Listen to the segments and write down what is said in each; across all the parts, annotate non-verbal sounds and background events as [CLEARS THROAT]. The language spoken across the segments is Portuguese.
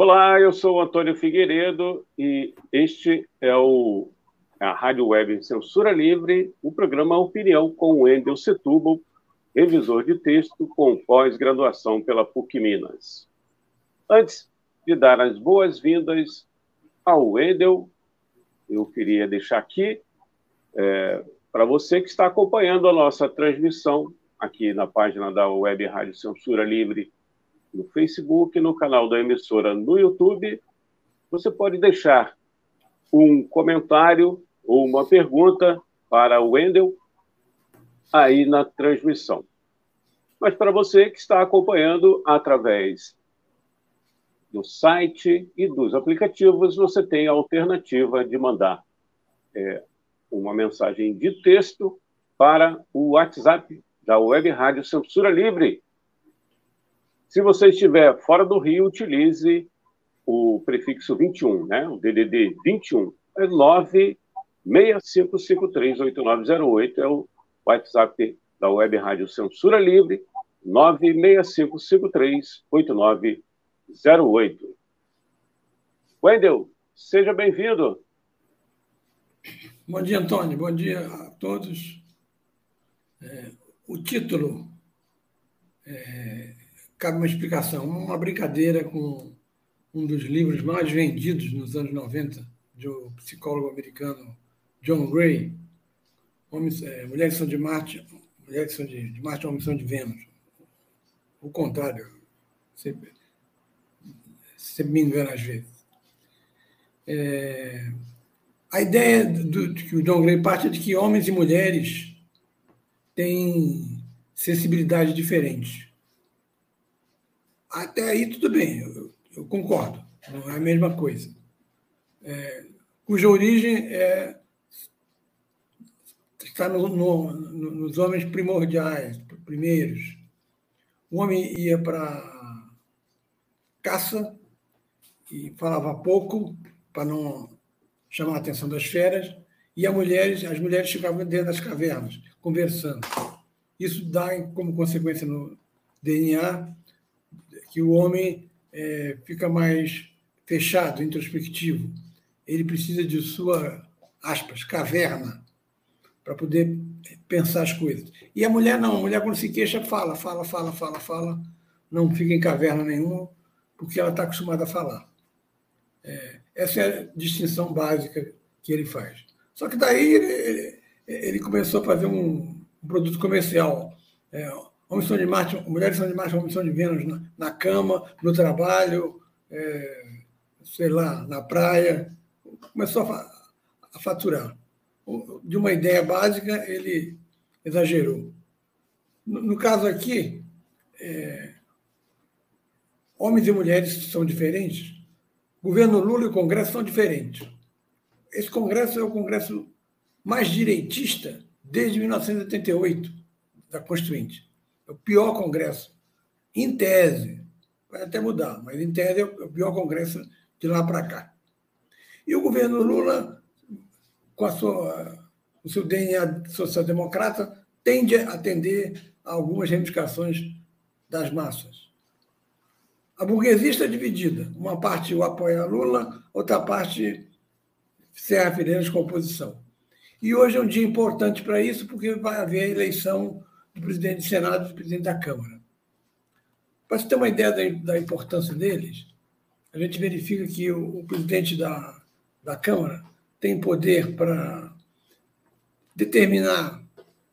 Olá, eu sou o Antônio Figueiredo e este é o a Rádio Web Censura Livre, o programa Opinião com Wendel Setúbal, revisor de texto com pós-graduação pela PUC Minas. Antes de dar as boas-vindas ao Wendel, eu queria deixar aqui é, para você que está acompanhando a nossa transmissão aqui na página da Web Rádio Censura Livre no Facebook, no canal da emissora no YouTube. Você pode deixar um comentário ou uma pergunta para o Wendel aí na transmissão. Mas para você que está acompanhando através do site e dos aplicativos, você tem a alternativa de mandar é, uma mensagem de texto para o WhatsApp da Web Rádio Censura Livre. Se você estiver fora do Rio, utilize o prefixo 21, né? o DDD 21. É 9 65538908 é o WhatsApp da Web Rádio Censura Livre, 965538908. Wendel, seja bem-vindo. Bom dia, Antônio. Bom dia a todos. É, o título é, cabe uma explicação, uma brincadeira com um dos livros mais vendidos nos anos 90 de um psicólogo americano John Gray, homens, é, Mulheres são de Marte, Mulheres são de, de Marte, Homens são de Vênus. O contrário. Sempre, sempre me engano às vezes. É, a ideia do, que o John Gray parte é de que homens e mulheres têm sensibilidade diferente. Até aí tudo bem, eu, eu concordo, não é a mesma coisa. É, cuja origem é está no, no, nos homens primordiais, primeiros. O homem ia para caça e falava pouco para não chamar a atenção das feras, e as mulheres, as mulheres ficavam dentro das cavernas, conversando. Isso dá como consequência no DNA que o homem é, fica mais fechado, introspectivo. Ele precisa de sua, aspas, caverna, para poder pensar as coisas. E a mulher não, a mulher quando se queixa fala, fala, fala, fala, fala, não fica em caverna nenhuma, porque ela está acostumada a falar. É, essa é a distinção básica que ele faz. Só que daí ele, ele começou a fazer um, um produto comercial. É, homens são de Marte, mulheres são de Marte, homens são de Vênus na, na cama, no trabalho, é, sei lá, na praia. Começou a, a faturar de uma ideia básica, ele exagerou. No, no caso aqui, é, homens e mulheres são diferentes. O governo Lula e o Congresso são diferentes. Esse Congresso é o Congresso mais direitista desde 1988, da Constituinte. É o pior Congresso, em tese. Vai até mudar, mas em tese é o pior Congresso de lá para cá. E o governo Lula com a sua, o seu DNA social-democrata, tende a atender a algumas reivindicações das massas. A burguesia está dividida. Uma parte o apoia Lula, outra parte serra Freitas com oposição. E hoje é um dia importante para isso, porque vai haver a eleição do presidente do Senado e do presidente da Câmara. Para você ter uma ideia da, da importância deles, a gente verifica que o, o presidente da, da Câmara tem poder para determinar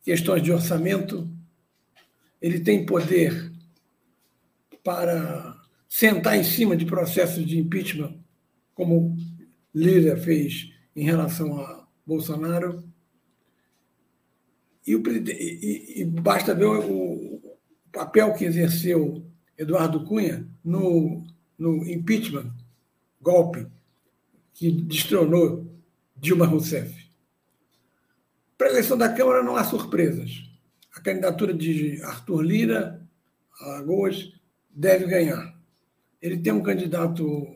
questões de orçamento, ele tem poder para sentar em cima de processos de impeachment, como Lira fez em relação a Bolsonaro. E, o, e, e basta ver o, o papel que exerceu Eduardo Cunha no, no impeachment, golpe, que destronou Dilma Rousseff. Para a eleição da Câmara não há surpresas. A candidatura de Arthur Lira, Alagoas, deve ganhar. Ele tem um candidato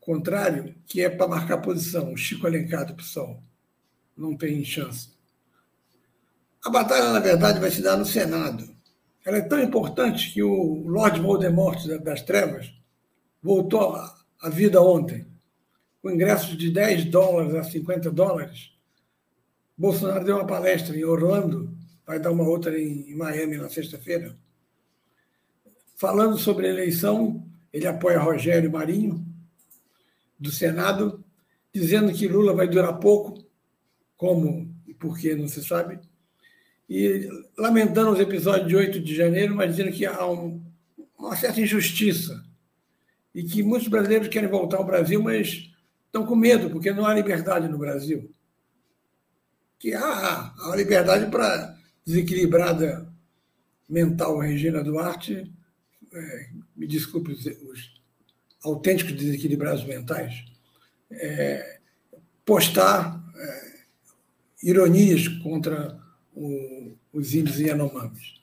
contrário que é para marcar posição, o Chico Alencar do PSOL. Não tem chance. A batalha, na verdade, vai se dar no Senado. Ela é tão importante que o Lord Voldemort das Trevas voltou à vida ontem, com ingressos de 10 dólares a 50 dólares. Bolsonaro deu uma palestra em Orlando, vai dar uma outra em Miami na sexta-feira. Falando sobre a eleição, ele apoia Rogério Marinho, do Senado, dizendo que Lula vai durar pouco, como e por que não se sabe, e lamentando os episódios de 8 de janeiro, mas dizendo que há um, uma certa injustiça e que muitos brasileiros querem voltar ao Brasil, mas estão com medo, porque não há liberdade no Brasil. Que há, há uma liberdade para desequilibrada mental Regina Duarte, é, me desculpe os, os, autênticos desequilibrados mentais, é, postar é, ironias contra o, os índios Yanomamis.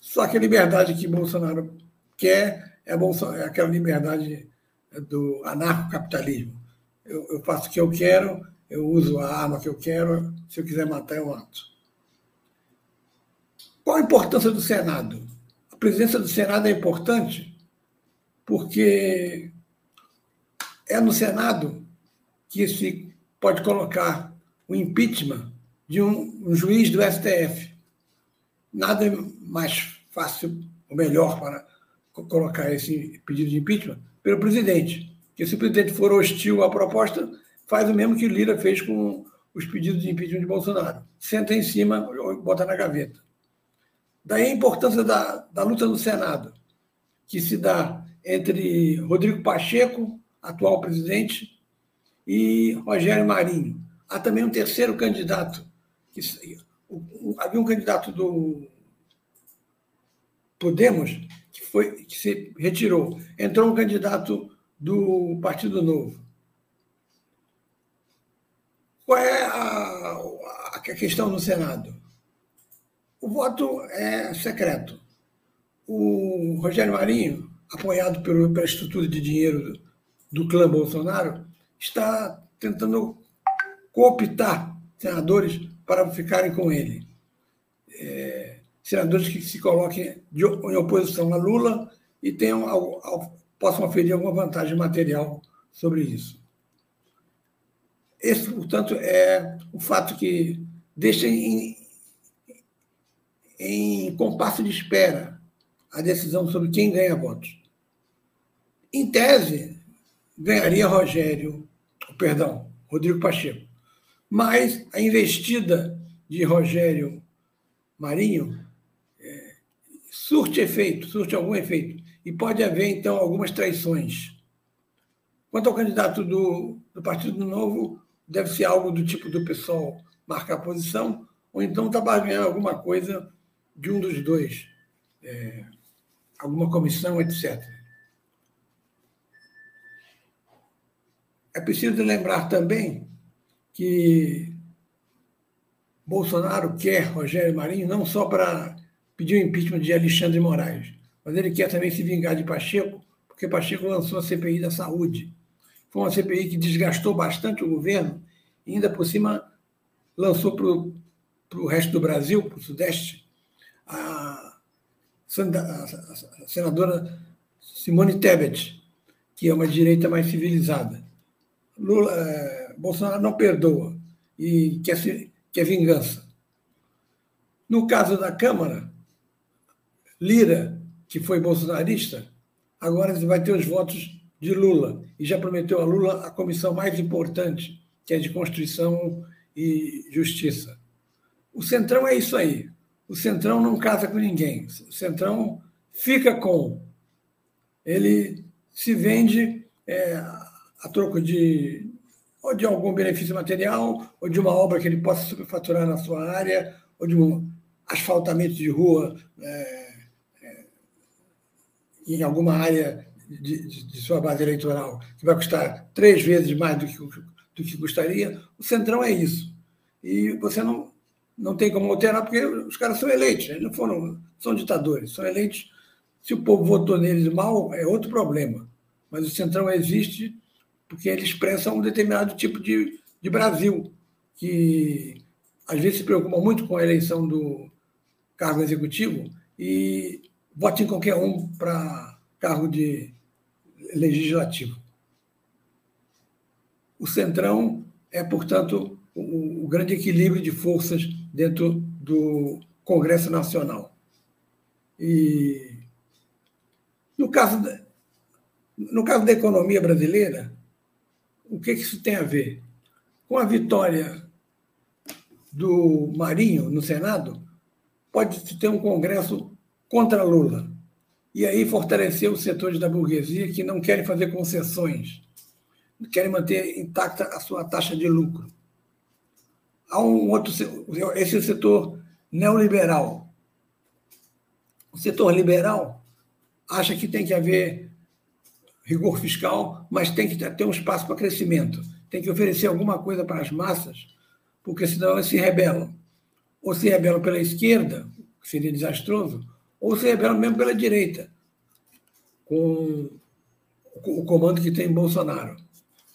Só que a liberdade que Bolsonaro quer é, é aquela liberdade do anarcocapitalismo. Eu, eu faço o que eu quero, eu uso a arma que eu quero, se eu quiser matar, eu mato. Qual a importância do Senado? A presença do Senado é importante porque é no Senado que se pode colocar o impeachment de um, um juiz do STF. Nada mais fácil ou melhor para colocar esse pedido de impeachment pelo presidente. Porque se o presidente for hostil à proposta, faz o mesmo que Lira fez com os pedidos de impeachment de Bolsonaro. Senta em cima ou bota na gaveta. Daí a importância da, da luta no Senado, que se dá entre Rodrigo Pacheco, atual presidente, e Rogério Marinho. Há também um terceiro candidato havia um candidato do Podemos que foi que se retirou. Entrou um candidato do Partido Novo. Qual é a, a questão no Senado? O voto é secreto. O Rogério Marinho, apoiado pelo, pela estrutura de dinheiro do, do clã Bolsonaro, está tentando cooptar senadores para ficarem com ele. É, senadores que se coloquem de, em oposição a Lula e tenham, possam oferir alguma vantagem material sobre isso. Esse, portanto, é o fato que deixa em, em compasso de espera a decisão sobre quem ganha votos. Em tese, ganharia Rogério, perdão, Rodrigo Pacheco. Mas a investida de Rogério Marinho é, surte efeito, surte algum efeito. E pode haver, então, algumas traições. Quanto ao candidato do, do Partido Novo, deve ser algo do tipo do pessoal marcar posição, ou então está barganhando alguma coisa de um dos dois, é, alguma comissão, etc. É preciso lembrar também que Bolsonaro quer Rogério Marinho não só para pedir o impeachment de Alexandre Moraes, mas ele quer também se vingar de Pacheco, porque Pacheco lançou a CPI da saúde. Foi uma CPI que desgastou bastante o governo e ainda por cima lançou para o resto do Brasil, para o Sudeste, a, a senadora Simone Tebet, que é uma direita mais civilizada. Lula, é, Bolsonaro não perdoa e quer, se, quer vingança. No caso da Câmara, Lira, que foi bolsonarista, agora vai ter os votos de Lula e já prometeu a Lula a comissão mais importante, que é de Constituição e Justiça. O Centrão é isso aí. O Centrão não casa com ninguém. O Centrão fica com. Ele se vende é, a troco de ou de algum benefício material, ou de uma obra que ele possa superfaturar na sua área, ou de um asfaltamento de rua é, é, em alguma área de, de, de, sua base eleitoral, que vai custar três vezes mais do que, do que custaria, o Centrão é isso. E você não, não tem como alterar, porque os caras são eleitos, eles não foram, são ditadores, são eleitos. Se o povo votou neles mal, é outro problema. Mas o Centrão existe porque ele expressa um determinado tipo de, de Brasil, que às vezes se preocupa muito com a eleição do cargo executivo e vota em qualquer um para cargo de legislativo. O Centrão é, portanto, o, o grande equilíbrio de forças dentro do Congresso Nacional. E no caso no caso da economia brasileira, o que, que isso tem a ver? Com a vitória do Marinho no Senado, pode-se ter um Congresso contra Lula. E aí fortalecer os setores da burguesia que não querem fazer concessões, querem manter intacta a sua taxa de lucro. Há um outro, esse é o setor neoliberal. O setor liberal acha que tem que haver rigor fiscal, mas tem que ter um espaço para crescimento. Tem que oferecer alguma coisa para as massas, porque senão elas se rebelam. Ou se rebelam pela esquerda, que seria desastroso, ou se rebelam mesmo pela direita, com o comando que tem Bolsonaro.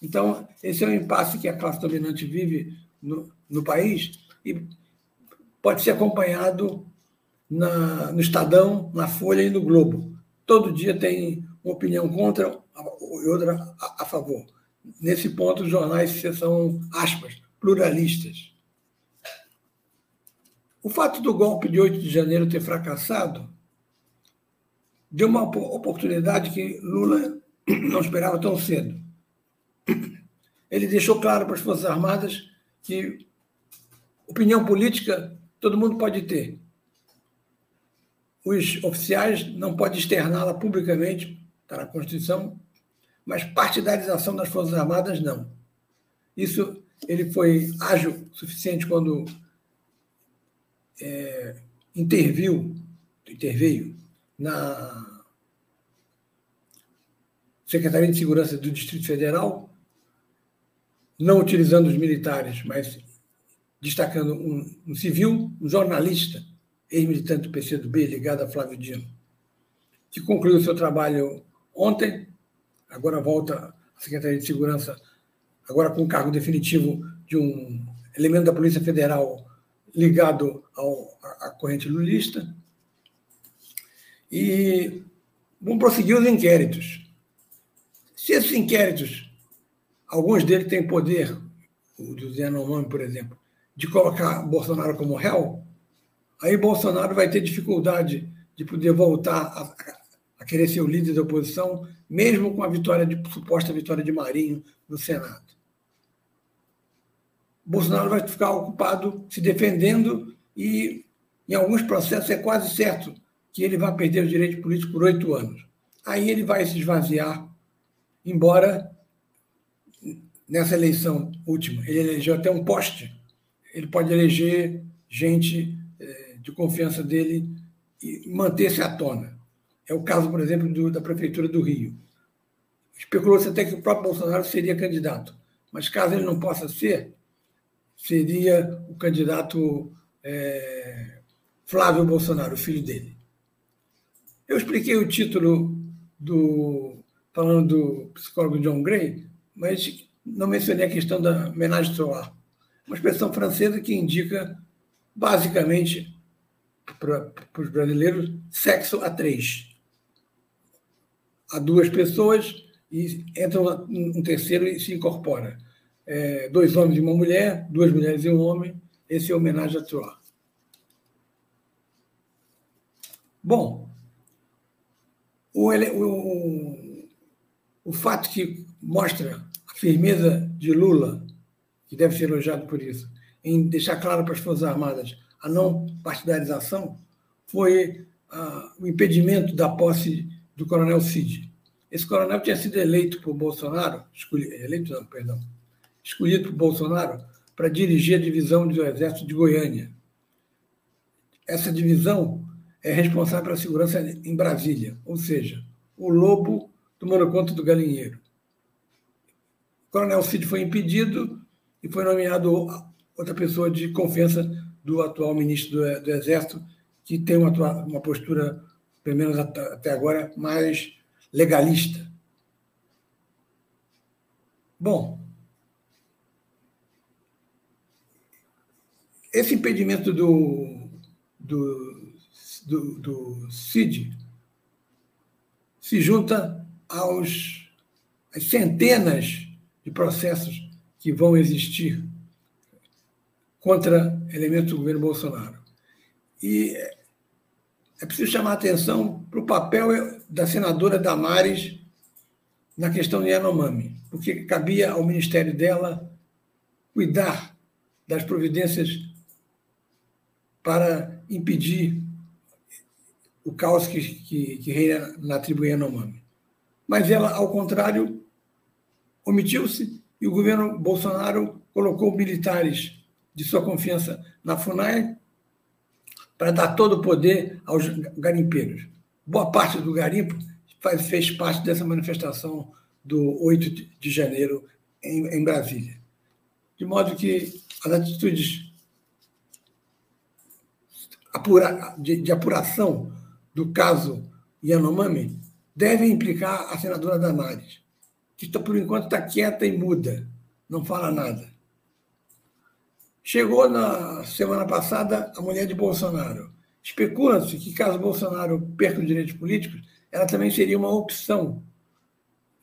Então, esse é o impasse que a classe dominante vive no, no país e pode ser acompanhado na, no Estadão, na Folha e no Globo. Todo dia tem uma opinião contra e outra a, a favor. Nesse ponto, os jornais são, aspas, pluralistas. O fato do golpe de 8 de janeiro ter fracassado deu uma oportunidade que Lula [COUGHS] não esperava tão cedo. Ele deixou claro para as Forças Armadas que opinião política todo mundo pode ter. Os oficiais não podem externá-la publicamente, está na Constituição, mas partidarização das Forças Armadas não. Isso ele foi ágil o suficiente quando é, interviu, interveio na Secretaria de Segurança do Distrito Federal, não utilizando os militares, mas destacando um, um civil, um jornalista, ex-militante do PCdoB, ligado a Flávio Dino, que concluiu seu trabalho ontem, agora volta à Secretaria de Segurança, agora com o cargo definitivo de um elemento da Polícia Federal ligado ao, à corrente lulista. E vão prosseguir os inquéritos. Se esses inquéritos, alguns deles têm poder, o do Zé Normani, por exemplo, de colocar Bolsonaro como réu, aí Bolsonaro vai ter dificuldade de poder voltar a, a querer ser o líder da oposição, mesmo com a vitória de suposta vitória de Marinho no Senado. Bolsonaro vai ficar ocupado se defendendo e, em alguns processos, é quase certo que ele vai perder o direito político por oito anos. Aí ele vai se esvaziar, embora nessa eleição última ele elegeu até um poste, ele pode eleger gente eh, de confiança dele e manter-se à tona. É o caso, por exemplo, do, da Prefeitura do Rio. Especulou-se até que o próprio Bolsonaro seria candidato, mas caso ele não possa ser, seria o candidato é, Flávio Bolsonaro, o filho dele. Eu expliquei o título do falando do psicólogo John Gray, mas não mencionei a questão da menage solar, uma expressão francesa que indica basicamente para os brasileiros sexo a três a duas pessoas e entra um terceiro e se incorpora. É, dois homens e uma mulher, duas mulheres e um homem. Esse é a homenagem a Troa. Bom, o, o, o fato que mostra a firmeza de Lula, que deve ser elogiado por isso, em deixar claro para as Forças Armadas a não partidarização, foi ah, o impedimento da posse do coronel Cid. Esse coronel tinha sido eleito por Bolsonaro, escolhido, eleito não, perdão, escolhido por Bolsonaro para dirigir a divisão do Exército de Goiânia. Essa divisão é responsável pela segurança em Brasília, ou seja, o lobo tomando conta do galinheiro. O coronel Cid foi impedido e foi nomeado outra pessoa de confiança do atual ministro do, do Exército, que tem uma, uma postura, pelo menos até agora, mais legalista. Bom, esse impedimento do, do, do, do CID se junta aos, às centenas de processos que vão existir contra elementos do governo Bolsonaro. E é preciso chamar a atenção para o papel da senadora Damares na questão de Yanomami, porque cabia ao ministério dela cuidar das providências para impedir o caos que, que, que reina na tribo Yanomami. Mas ela, ao contrário, omitiu-se e o governo Bolsonaro colocou militares de sua confiança na FUNAI para dar todo o poder aos garimpeiros. Boa parte do garimpo faz, fez parte dessa manifestação do 8 de janeiro em, em Brasília. De modo que as atitudes apura, de, de apuração do caso Yanomami devem implicar a senadora Damares, que por enquanto está quieta e muda, não fala nada. Chegou na semana passada a mulher de Bolsonaro. Especula-se que, caso Bolsonaro perca os direitos políticos, ela também seria uma opção.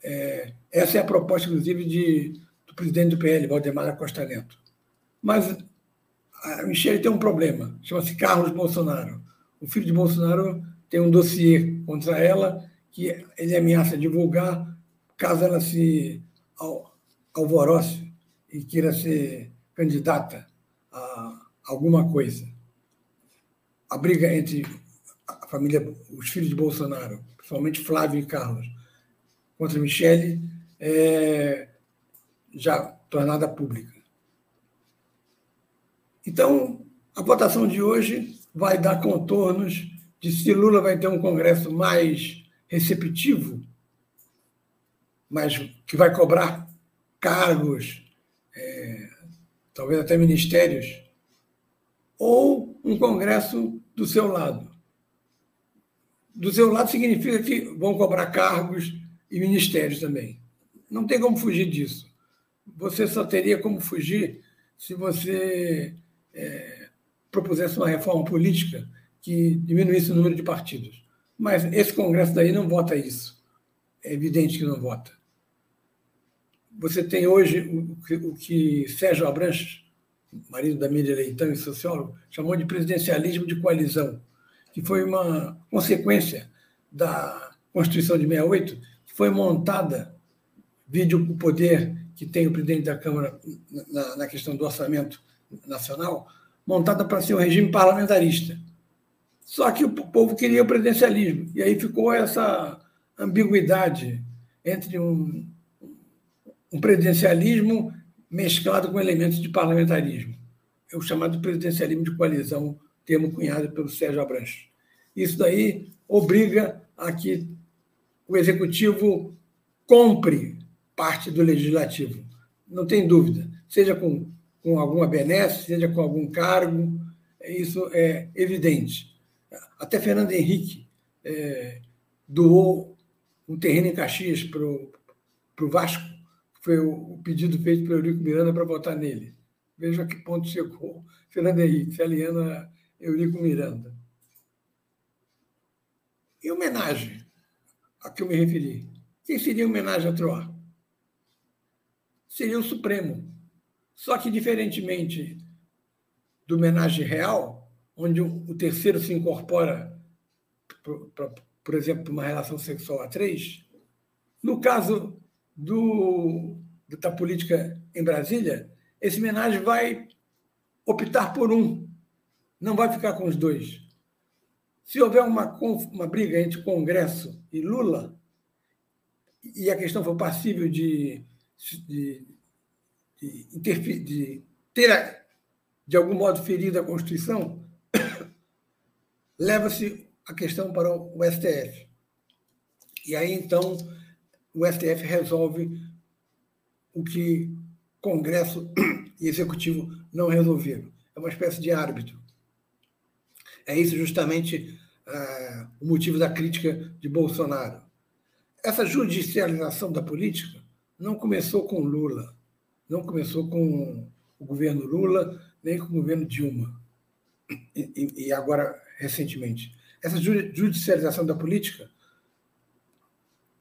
É, essa é a proposta, inclusive, de, do presidente do PL, Valdemar Costa Neto. Mas a Michelle tem um problema, chama-se Carlos Bolsonaro. O filho de Bolsonaro tem um dossiê contra ela que ele ameaça divulgar caso ela se alvoroce e queira ser candidata a alguma coisa. A briga entre a família, os filhos de Bolsonaro, principalmente Flávio e Carlos, contra Michele, é já tornada pública. Então, a votação de hoje vai dar contornos de se Lula vai ter um Congresso mais receptivo, mas que vai cobrar cargos talvez até ministérios, ou um congresso do seu lado. Do seu lado significa que vão cobrar cargos e ministérios também. Não tem como fugir disso. Você só teria como fugir se você é, propusesse uma reforma política que diminuísse o número de partidos. Mas esse Congresso daí não vota isso. É evidente que não vota. Você tem hoje o que, o que Sérgio Abranches, marido da Miriam Leitão e sociólogo, chamou de presidencialismo de coalizão, que foi uma consequência da Constituição de 68, que foi montada, vide o poder que tem o presidente da Câmara na, na questão do orçamento nacional, montada para ser um regime parlamentarista. Só que o povo queria o presidencialismo, e aí ficou essa ambiguidade entre um um presidencialismo mesclado com elementos de parlamentarismo. É o chamado presidencialismo de coalizão, termo cunhado pelo Sérgio Abranches. Isso daí obriga a que o executivo compre parte do legislativo. Não tem dúvida. Seja com, com alguma benesse, seja com algum cargo, isso é evidente. Até Fernando Henrique é, doou um terreno em Caxias para o Vasco foi o pedido feito pelo Eurico Miranda para votar nele. Veja a que ponto chegou [LAUGHS] Fernando Henrique, se aliando a Eurico Miranda. E homenagem a que eu me referi? Quem seria homenagem a Troar? Seria o Supremo. Só que, diferentemente do homenagem real, onde o terceiro se incorpora, por, por exemplo, uma relação sexual a três, no caso do, da política em Brasília, esse homenagem vai optar por um, não vai ficar com os dois. Se houver uma, uma briga entre Congresso e Lula, e a questão for passível de, de, de, de ter, de algum modo, ferido a Constituição, [COUGHS] leva-se a questão para o STF. E aí, então, o STF resolve o que Congresso [CLEARS THROAT] e Executivo não resolveram. É uma espécie de árbitro. É isso justamente é, o motivo da crítica de Bolsonaro. Essa judicialização da política não começou com Lula, não começou com o governo Lula, nem com o governo Dilma, e, e agora recentemente. Essa judicialização da política,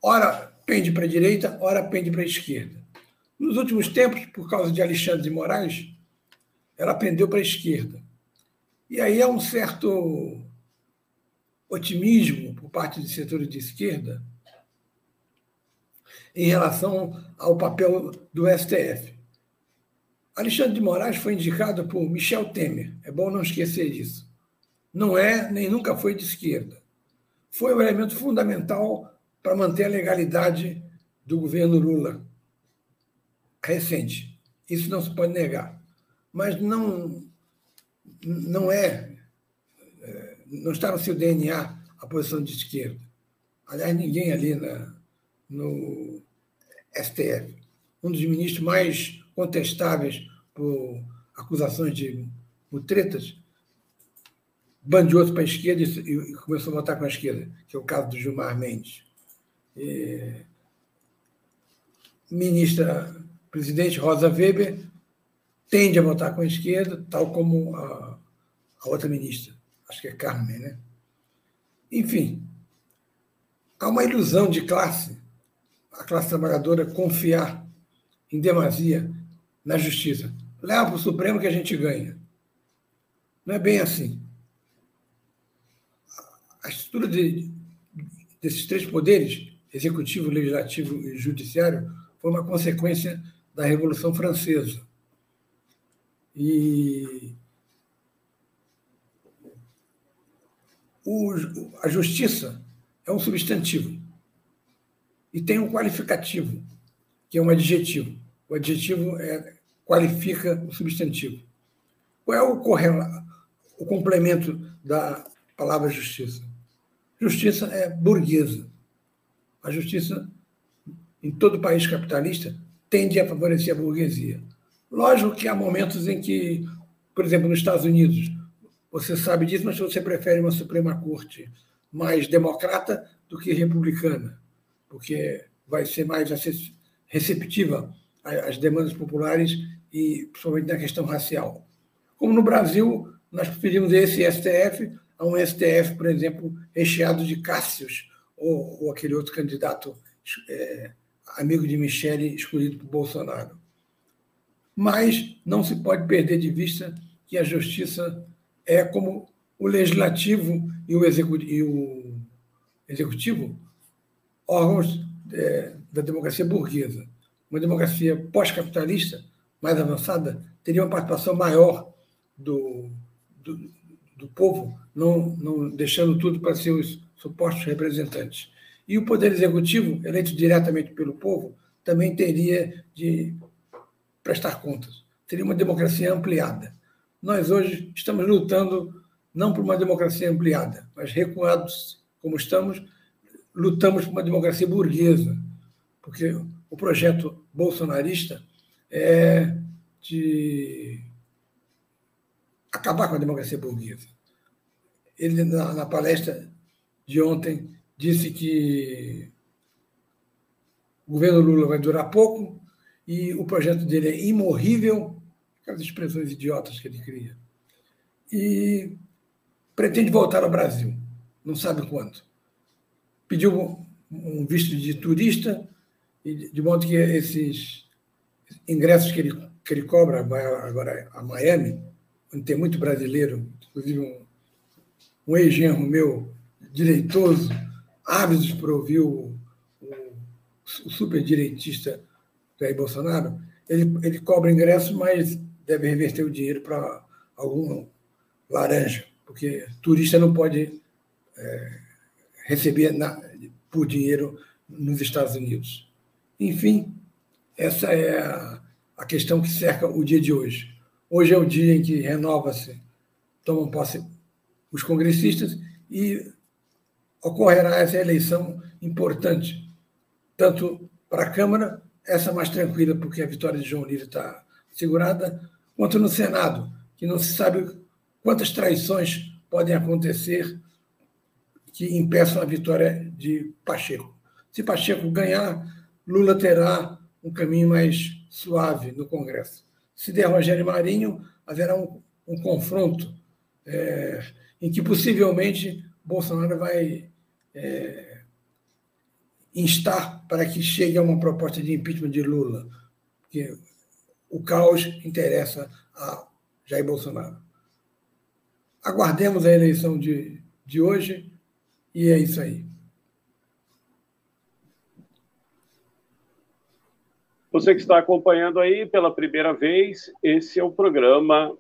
ora pende para a direita, ora pende para a esquerda. Nos últimos tempos, por causa de Alexandre de Moraes, ela pendeu para a esquerda. E aí há um certo otimismo por parte de setores de esquerda em relação ao papel do STF. Alexandre de Moraes foi indicado por Michel Temer, é bom não esquecer isso. Não é nem nunca foi de esquerda. Foi um elemento fundamental para manter a legalidade do governo Lula recente. Isso não se pode negar. Mas não, não é, é não está no seu DNA a posição de esquerda. Aliás, ninguém ali na, no STF, um dos ministros mais contestáveis por acusações de mutretas, bandeou-se para a esquerda e, começou a votar com a esquerda, que é o caso do Gilmar Mendes. E, ministra presidente Rosa Weber tende a votar com a esquerda, tal como a, a outra ministra, acho que é Carmen, né? Enfim, há uma ilusão de classe, a classe trabalhadora confiar em demasia na justiça. Leva para o Supremo que a gente ganha. Não é bem assim. A estrutura de, desses três poderes, executivo, legislativo e judiciário, foi uma consequência da Revolução Francesa. E o, a justiça é um substantivo e tem um qualificativo, que é um adjetivo. O adjetivo é, qualifica o substantivo. Qual é o, o complemento da palavra justiça? Justiça é burguesa. A justiça, em todo país capitalista, tende a favorecer a burguesia. Lógico que há momentos em que, por exemplo, nos Estados Unidos, você sabe disso, mas você prefere uma Suprema Corte mais democrata do que republicana, porque vai ser mais receptiva às demandas populares e principalmente na questão racial. Como no Brasil, nós preferimos esse STF a um STF, por exemplo, recheado de Cássios ou, ou aquele outro candidato é, amigo de Michele, escolhido por Bolsonaro. Mas não se pode perder de vista que a justiça é como o legislativo e o, executivo, órgãos é, da democracia burguesa. Uma democracia pós-capitalista, mais avançada, teria uma participação maior do, do, do povo, não, não deixando tudo para seus supostos representantes. E o Poder Executivo, eleito diretamente pelo povo, também teria de prestar contas. Seria uma democracia ampliada. Nós hoje estamos lutando não por uma democracia ampliada, mas recuados como estamos, lutamos por uma democracia burguesa, porque o projeto bolsonarista é de acabar com a democracia burguesa. Ele, na, na palestra de ontem, disse que o governo Lula vai durar pouco e o projeto dele é imorrível, aquelas expressões idiotas que ele cria. E pretende voltar ao Brasil, não sabe quanto. Pediu um visto de turista, de modo que esses ingressos que ele, que ele cobra, agora a Miami, onde tem muito brasileiro, inclusive um, um ex-genro meu, direitoso, ávidos por ouvir o, o, o superdireitista Jair Bolsonaro, ele, ele cobra ingresso, mas deve reverter o dinheiro para algum laranja, porque turista não pode é, receber na, por dinheiro nos Estados Unidos. Enfim, essa é a, a questão que cerca o dia de hoje. Hoje é o dia em que renova-se, tomam posse os congressistas e ocorrerá essa eleição importante, tanto para a Câmara, essa mais tranquila, porque a vitória de João Lira está segurada, quanto no Senado, que não se sabe quantas traições podem acontecer que impeçam a vitória de Pacheco. Se Pacheco ganhar, Lula terá um caminho mais suave no Congresso. Se der Rogério Marinho, haverá um, um confronto é, em que possivelmente Bolsonaro vai é, instar para que chegue a uma proposta de impeachment de Lula, porque o caos interessa a Jair Bolsonaro. Aguardemos a eleição de, de hoje e é isso aí. Você que está acompanhando aí pela primeira vez, esse é o programa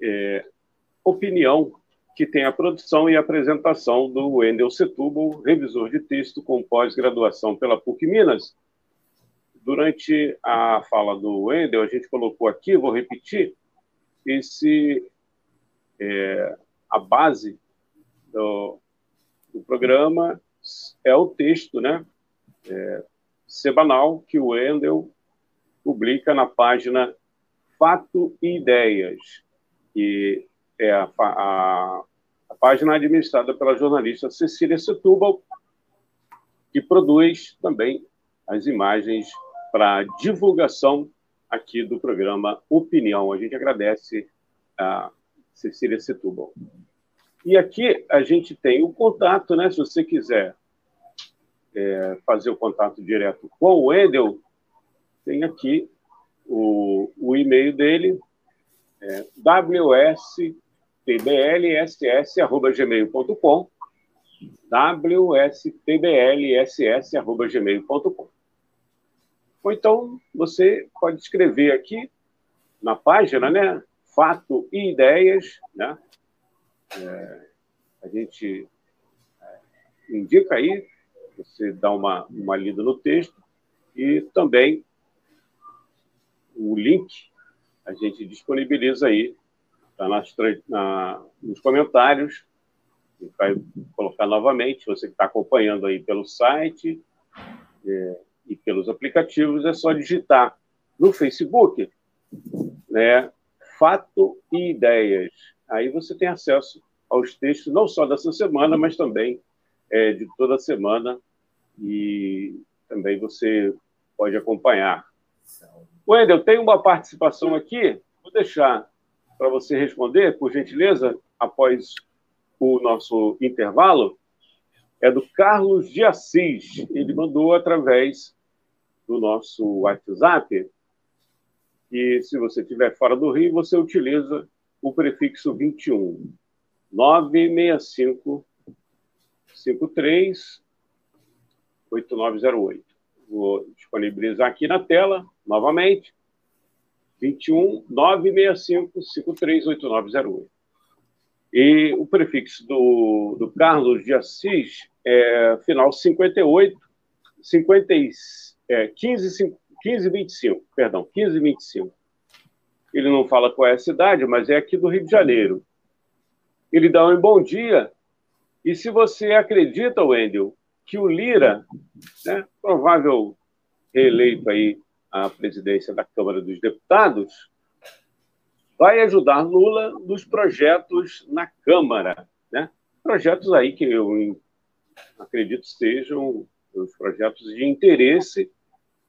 é, Opinião, que tem a produção e apresentação do Wendel Setúbal, revisor de texto com pós-graduação pela PUC Minas. Durante a fala do Wendel, a gente colocou aqui, vou repetir, esse é, a base do, do programa é o texto, né? É, semanal que o Wendel publica na página Fato e Ideias, que é a, a, a página administrada pela jornalista Cecília Setúbal, que produz também as imagens para divulgação aqui do programa Opinião. A gente agradece a Cecília Setúbal. E aqui a gente tem o contato, né? Se você quiser é, fazer o contato direto com o Wendel, tem aqui o, o e-mail dele, é, wstblss.gmail.com wstblss.gmail.com Ou então você pode escrever aqui na página, né? Fato e ideias, né? É, a gente é, indica aí você dá uma, uma lida no texto e também o link a gente disponibiliza aí tá nas, na, nos comentários. A gente vai colocar novamente. Você que está acompanhando aí pelo site é, e pelos aplicativos, é só digitar no Facebook, né? Fato e ideias. Aí você tem acesso aos textos, não só dessa semana, mas também é, de toda semana e também você pode acompanhar. Wendel, tem uma participação aqui, vou deixar para você responder, por gentileza, após o nosso intervalo. É do Carlos de Assis. Ele mandou através do nosso WhatsApp. E se você estiver fora do Rio, você utiliza o prefixo 21 965 53 8908. Vou disponibilizar aqui na tela, novamente, 21 965 538908. E o prefixo do, do Carlos de Assis é final 58, 50, é, 15, 15, 25, perdão, 15, 25. Ele não fala qual é a cidade, mas é aqui do Rio de Janeiro. Ele dá um bom dia. E se você acredita, Wendel, que o Lira, né, provável reeleito aí à presidência da Câmara dos Deputados, vai ajudar Lula nos projetos na Câmara, né? Projetos aí que eu acredito sejam os projetos de interesse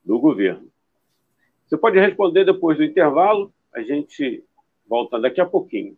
do governo. Você pode responder depois do intervalo, a gente volta daqui a pouquinho.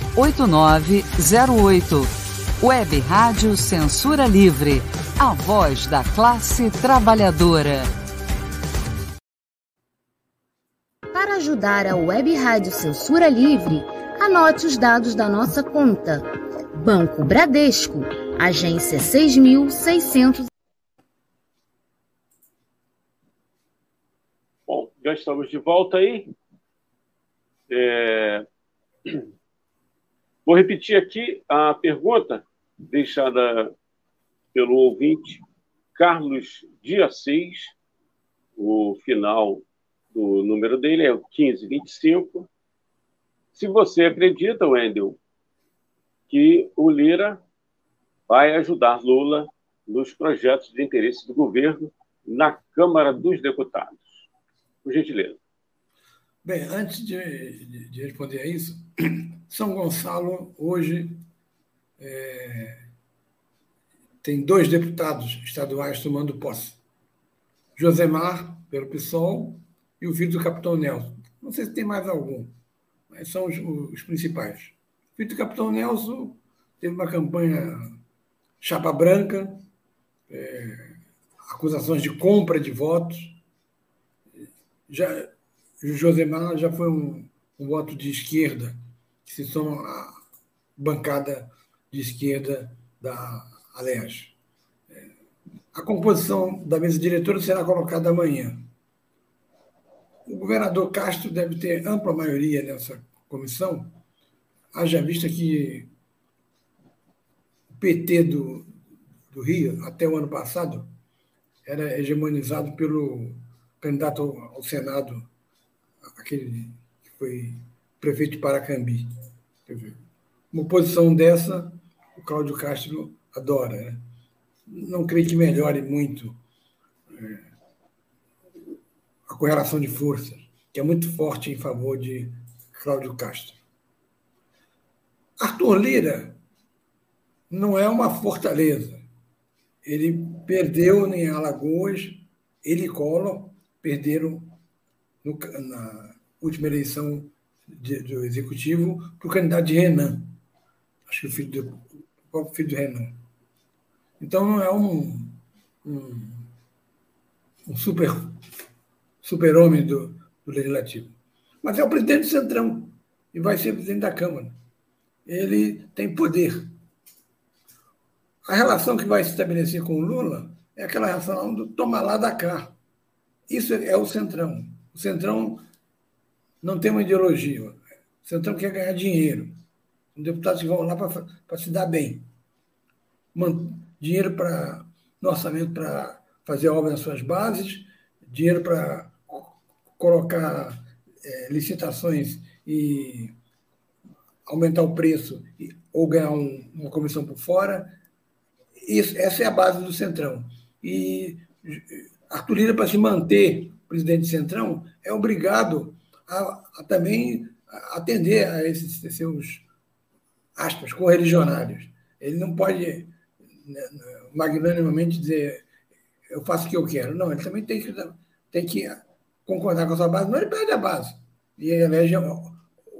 8908. Web Rádio Censura Livre, a voz da classe trabalhadora. Para ajudar a Web Rádio Censura Livre, anote os dados da nossa conta. Banco Bradesco, agência 6600. Bom, já estamos de volta aí. É... Vou repetir aqui a pergunta deixada pelo ouvinte Carlos Dia 6, o final do número dele é o 1525. Se você acredita, Wendel, que o Lira vai ajudar Lula nos projetos de interesse do governo na Câmara dos Deputados. Por gentileza. Bem, antes de, de, de responder a isso, [CLEARS THROAT] São Gonçalo hoje é, tem dois deputados estaduais tomando posse. Josemar, pelo PSOL, e o filho do capitão Nelson. Não sei se tem mais algum, mas são os, os principais. O filho do capitão Nelson teve uma campanha chapa branca, é, acusações de compra de votos. Já, Josemar já foi um, um voto de esquerda, que se soma à bancada de esquerda da Aliás. É, a composição da mesa diretora será colocada amanhã. O governador Castro deve ter ampla maioria nessa comissão, haja vista que o PT do, do Rio, até o ano passado, era hegemonizado pelo candidato ao Senado, aquele que foi prefeito de Paracambi. Uma posição dessa, o Cláudio Castro adora. Né? Não creio que melhore muito é, a correlação de forças, que é muito forte em favor de Cláudio Castro. Arthur Lira não é uma fortaleza. Ele perdeu em Alagoas, ele e Collor perderam no, na última eleição de, do executivo para o candidato de Renan. Acho que o filho do, o próprio filho do Renan. Então não é um, um, um super, super homem do, do Legislativo. Mas é o presidente do Centrão e vai ser presidente da Câmara. Ele tem poder. A relação que vai se estabelecer com o Lula é aquela relação do toma lá da cá. Isso é o Centrão. O Centrão não tem uma ideologia. O Centrão quer ganhar dinheiro. São deputados vão lá para se dar bem dinheiro para no orçamento para fazer obra nas suas bases, dinheiro para colocar é, licitações e aumentar o preço e, ou ganhar um, uma comissão por fora. Isso, essa é a base do Centrão. E Arthur Lira, para se manter presidente Centrão, é obrigado a, a também atender a esses seus, aspas, correligionários. Ele não pode né, magnanimamente dizer eu faço o que eu quero. Não, ele também tem que, tem que concordar com a sua base, não ele perde a base e elege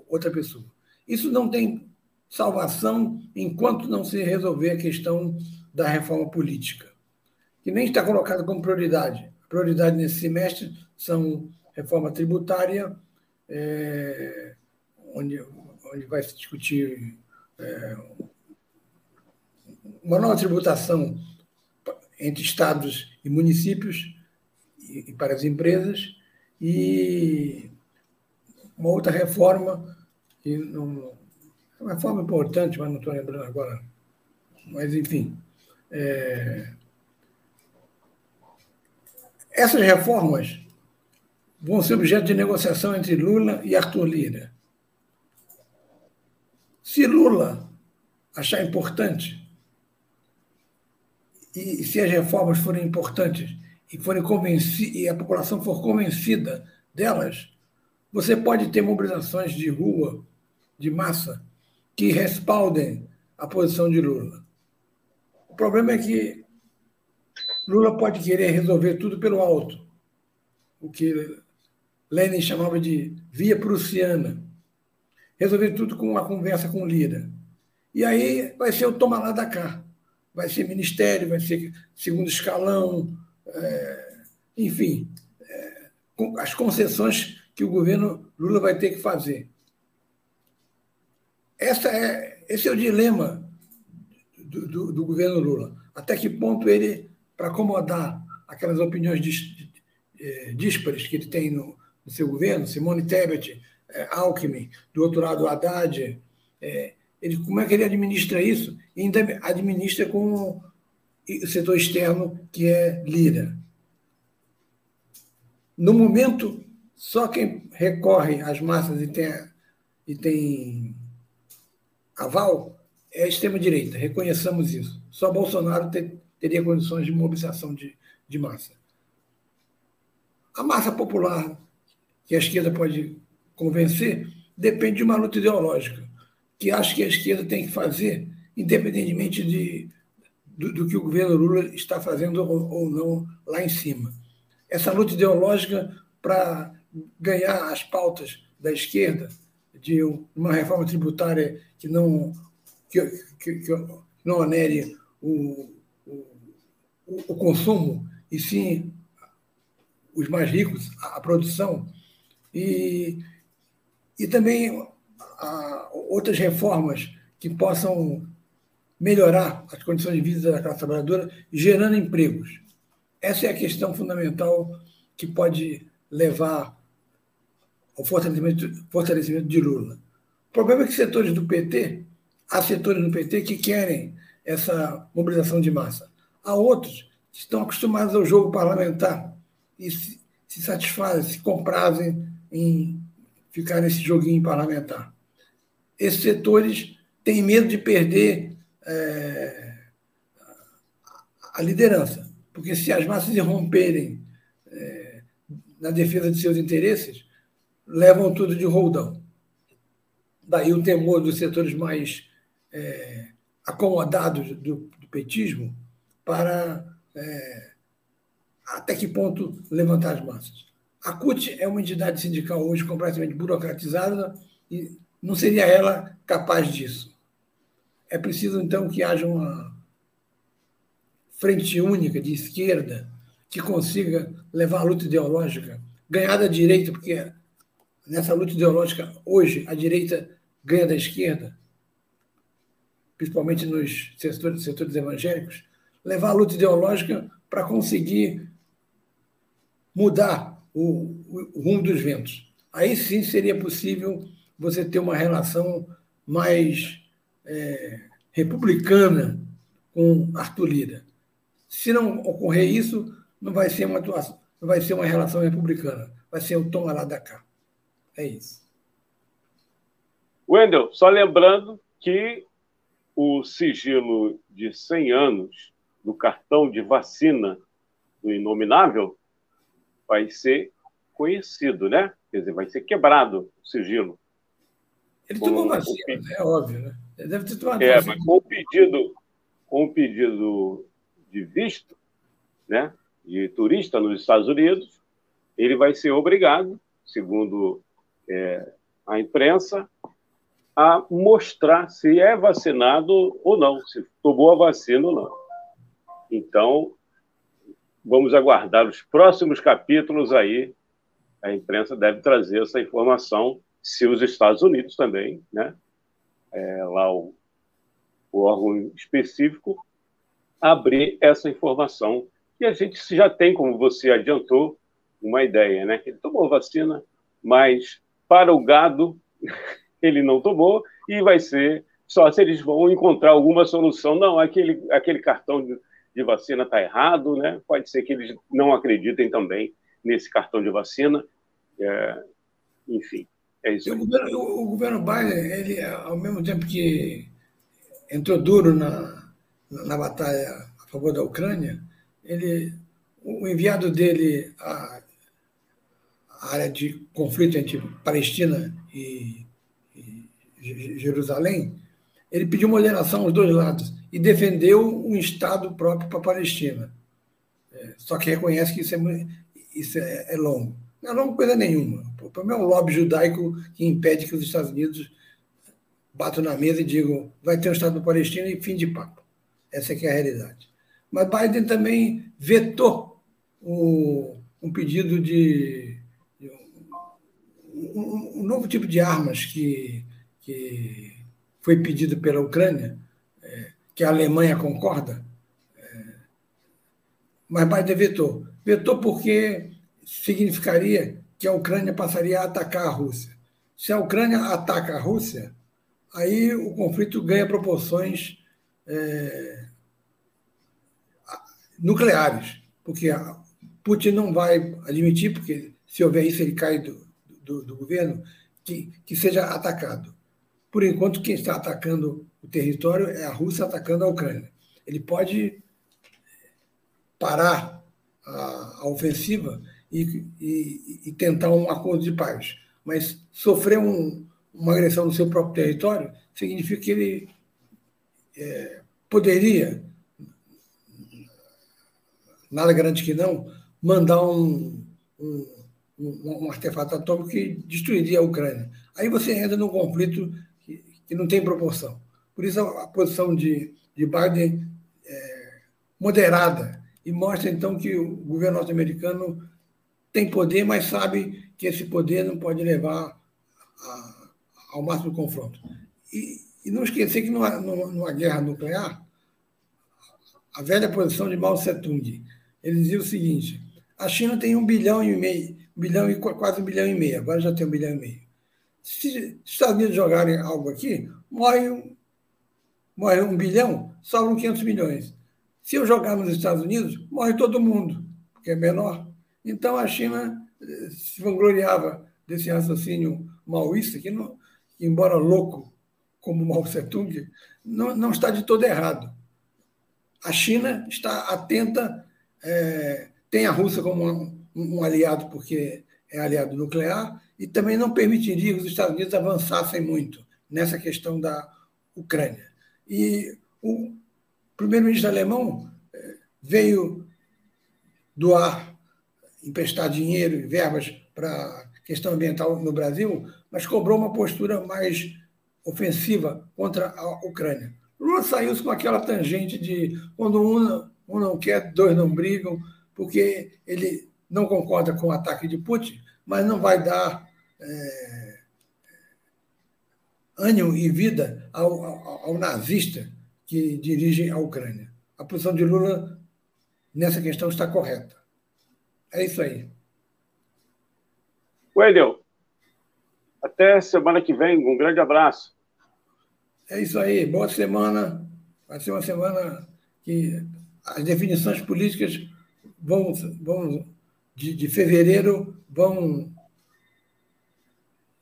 outra pessoa. Isso não tem salvação enquanto não se resolver a questão da reforma política, que nem está colocada como prioridade. Prioridade nesse semestre são reforma tributária, é, onde, onde vai se discutir é, uma nova tributação entre estados e municípios e, para as empresas e uma outra reforma que não uma reforma importante, mas não estou lembrando agora. Mas enfim, é, essas reformas vão ser objeto de negociação entre Lula e Arthur Lira. Se Lula achar importante e se as reformas forem importantes e, forem e a população for convencida delas, você pode ter mobilizações de rua, de massa, que respaldem a posição de Lula. problema é que Lula pode querer resolver tudo pelo alto, o que Lenin chamava de via prussiana. Resolver tudo com uma conversa com Lira. E aí vai ser o toma lá da cá. Vai ser ministério, vai ser segundo escalão, é, enfim, é, as concessões que o governo Lula vai ter que fazer. Essa é, esse é o dilema do, do, do governo Lula. Até que ponto ele, para acomodar aquelas opiniões é, díspares que ele tem no, no seu governo, Simone Tebet, é, Alckmin, do outro lado, Haddad, é, ele, como é que ele administra isso? E ainda administra com o setor externo, que é Lira. No momento, só quem recorre às massas e tem, e tem aval é a extrema-direita, reconheçamos isso. Só Bolsonaro ter, teria condições de mobilização de, de massa. A massa popular, que a esquerda pode convencer, depende de uma luta ideológica, que acho que a esquerda tem que fazer, independentemente de, do, do que o governo Lula está fazendo ou, ou não lá em cima. Essa luta ideológica para ganhar as pautas da esquerda de uma reforma tributária que não, que, que, que não onere o, o, o, consumo, e sim os mais ricos, a, a produção, e, e também a, outras reformas que possam melhorar as condições de vida da classe trabalhadora, gerando empregos. Essa é a questão fundamental que pode levar ao fortalecimento, fortalecimento de Lula. O problema é que setores do PT, há setores do PT que querem essa mobilização de massa. Há outros que estão acostumados ao jogo parlamentar e se, se satisfazem, se comprazem em ficar nesse joguinho parlamentar. Esses setores têm medo de perder é, a liderança, porque se as massas irromperem é, na defesa de seus interesses, levam tudo de roldão. Daí o temor dos setores mais é, acomodados do, do, petismo para é, até que ponto levantar as massas. A CUT é uma entidade sindical hoje completamente burocratizada e não seria ela capaz disso. É preciso, então, que haja uma frente única de esquerda que consiga levar a luta ideológica, ganhar da direita, porque nessa luta ideológica, hoje, a direita ganha da esquerda, principalmente nos setores, setores evangélicos, levar a luta ideológica para conseguir mudar o, o rumo dos ventos. Aí sim seria possível você ter uma relação mais é, republicana com Arthur Lira. Se não ocorrer isso, não vai ser uma atuação, não vai ser uma relação republicana, vai ser o tom lá da cá. É isso. Wendel, só lembrando que o sigilo de 100 anos do cartão de vacina do Inominável vai ser conhecido, né? Quer dizer, vai ser quebrado o sigilo. Ele tomou vacina, é óbvio, né? Ele deve ter tomado é, vacina. mas com o pedido, com o pedido de visto, né? De turista nos Estados Unidos, ele vai ser obrigado, segundo é, a imprensa, a mostrar se é vacinado ou não, se tomou a vacina ou não. Então, vamos aguardar os próximos capítulos aí. A imprensa deve trazer essa informação, se os Estados Unidos também, né? É, lá o, o órgão específico, abrir essa informação. E a gente já tem, como você adiantou, uma ideia, né? Ele tomou vacina, mas para o gado [LAUGHS] ele não tomou e vai ser só se eles vão encontrar alguma solução. Não, aquele, aquele cartão de, de vacina está errado, né? Pode ser que eles não acreditem também nesse cartão de vacina. É, enfim, é isso. O governo, o governo, Biden, ele, ao mesmo tempo que entrou duro na, na batalha a favor da Ucrânia, ele, o enviado dele à, à área de conflito entre Palestina e Jerusalém, ele pediu moderação aos dois lados e defendeu um Estado próprio para a Palestina. É, só que reconhece que isso é, isso é, é longo. Não é longo coisa nenhuma. O problema é um lobby judaico que impede que os Estados Unidos batam na mesa e digam vai ter um Estado Palestina e fim de papo. Essa é que é a realidade. Mas Biden também vetou o, um pedido de, de um, um, novo tipo de armas que, que foi pedido pela Ucrânia, é, que a Alemanha concorda, é, mas Biden vetou. Vetou porque significaria que a Ucrânia passaria a atacar a Rússia. Se a Ucrânia ataca a Rússia, aí o conflito ganha proporções é, nucleares, porque Putin não vai admitir, porque se houver isso ele cai do, do, do governo, que, que seja atacado. Por enquanto, quem está atacando o território é a Rússia atacando a Ucrânia. Ele pode parar a, a ofensiva e, e, e, tentar um acordo de paz. Mas sofrer um, uma agressão no seu próprio território significa que ele é, poderia, nada garante que não, mandar um, um, um, um artefato atômico que destruiria a Ucrânia. Aí você entra num conflito que, não tem proporção. Por isso a, a posição de, de Biden é moderada e mostra então que o governo norte-americano tem poder, mas sabe que esse poder não pode levar a, ao máximo confronto. E, e, não esquecer que numa, numa, guerra nuclear, a velha posição de Mao Tse-tung, ele dizia o seguinte: a China tem um bilhão e meio, um bilhão e quase um bilhão e meio, agora já tem um bilhão e meio. Se os Estados Unidos jogarem algo aqui, morre um, morre um bilhão, sobram 500 milhões. Se eu jogar nos Estados Unidos, morre todo mundo, porque é menor. Então a China eh, se vangloriava desse raciocínio maoísta, que, não, embora louco como Mao Tse-tung, não, não está de todo errado. A China está atenta, é, tem a Rússia como um, um aliado, porque é aliado nuclear, e também não permitiria que os Estados Unidos avançassem muito nessa questão da Ucrânia. E o primeiro-ministro alemão eh, veio doar, emprestar dinheiro e verbas para a questão ambiental no Brasil, mas cobrou uma postura mais ofensiva contra a Ucrânia. Lula saiu com aquela tangente de quando um, um não quer, dois não brigam, porque ele não concorda com o ataque de Putin, mas não vai dar é, ânimo e vida ao, ao, ao nazista que dirige a Ucrânia. A posição de Lula nessa questão está correta. É isso aí. Wendel, até semana que vem. Um grande abraço. É isso aí. Boa semana. Vai ser uma semana que as definições políticas vão, vão de, de fevereiro vão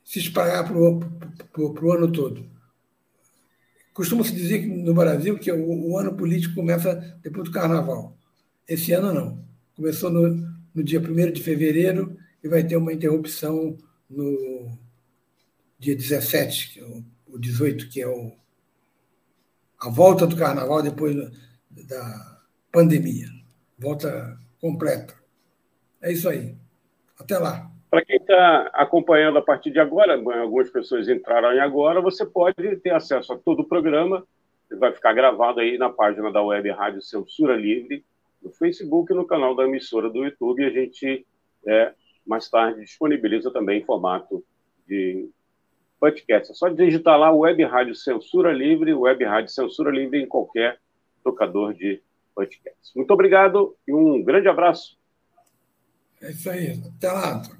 se espalhar para o ano todo. Costuma-se dizer no Brasil que o, o, ano político começa depois do carnaval. Esse ano não. Começou no, no dia 1 de fevereiro e vai ter uma interrupção no dia 17, que é o, o 18, que é o, a volta do carnaval depois da pandemia. Volta completa. É isso aí. Até lá. Para quem está acompanhando a partir de agora, algumas pessoas entraram em agora, você pode ter acesso a todo o programa, vai ficar gravado aí na página da Web Rádio Censura Livre, no Facebook e no canal da emissora do YouTube, e a gente é, mais tarde disponibiliza também em formato de podcast. É só digitar lá Web Rádio Censura Livre, Web Rádio Censura Livre em qualquer tocador de podcast. Muito obrigado e um grande abraço. É isso aí. Até lá, Antônio.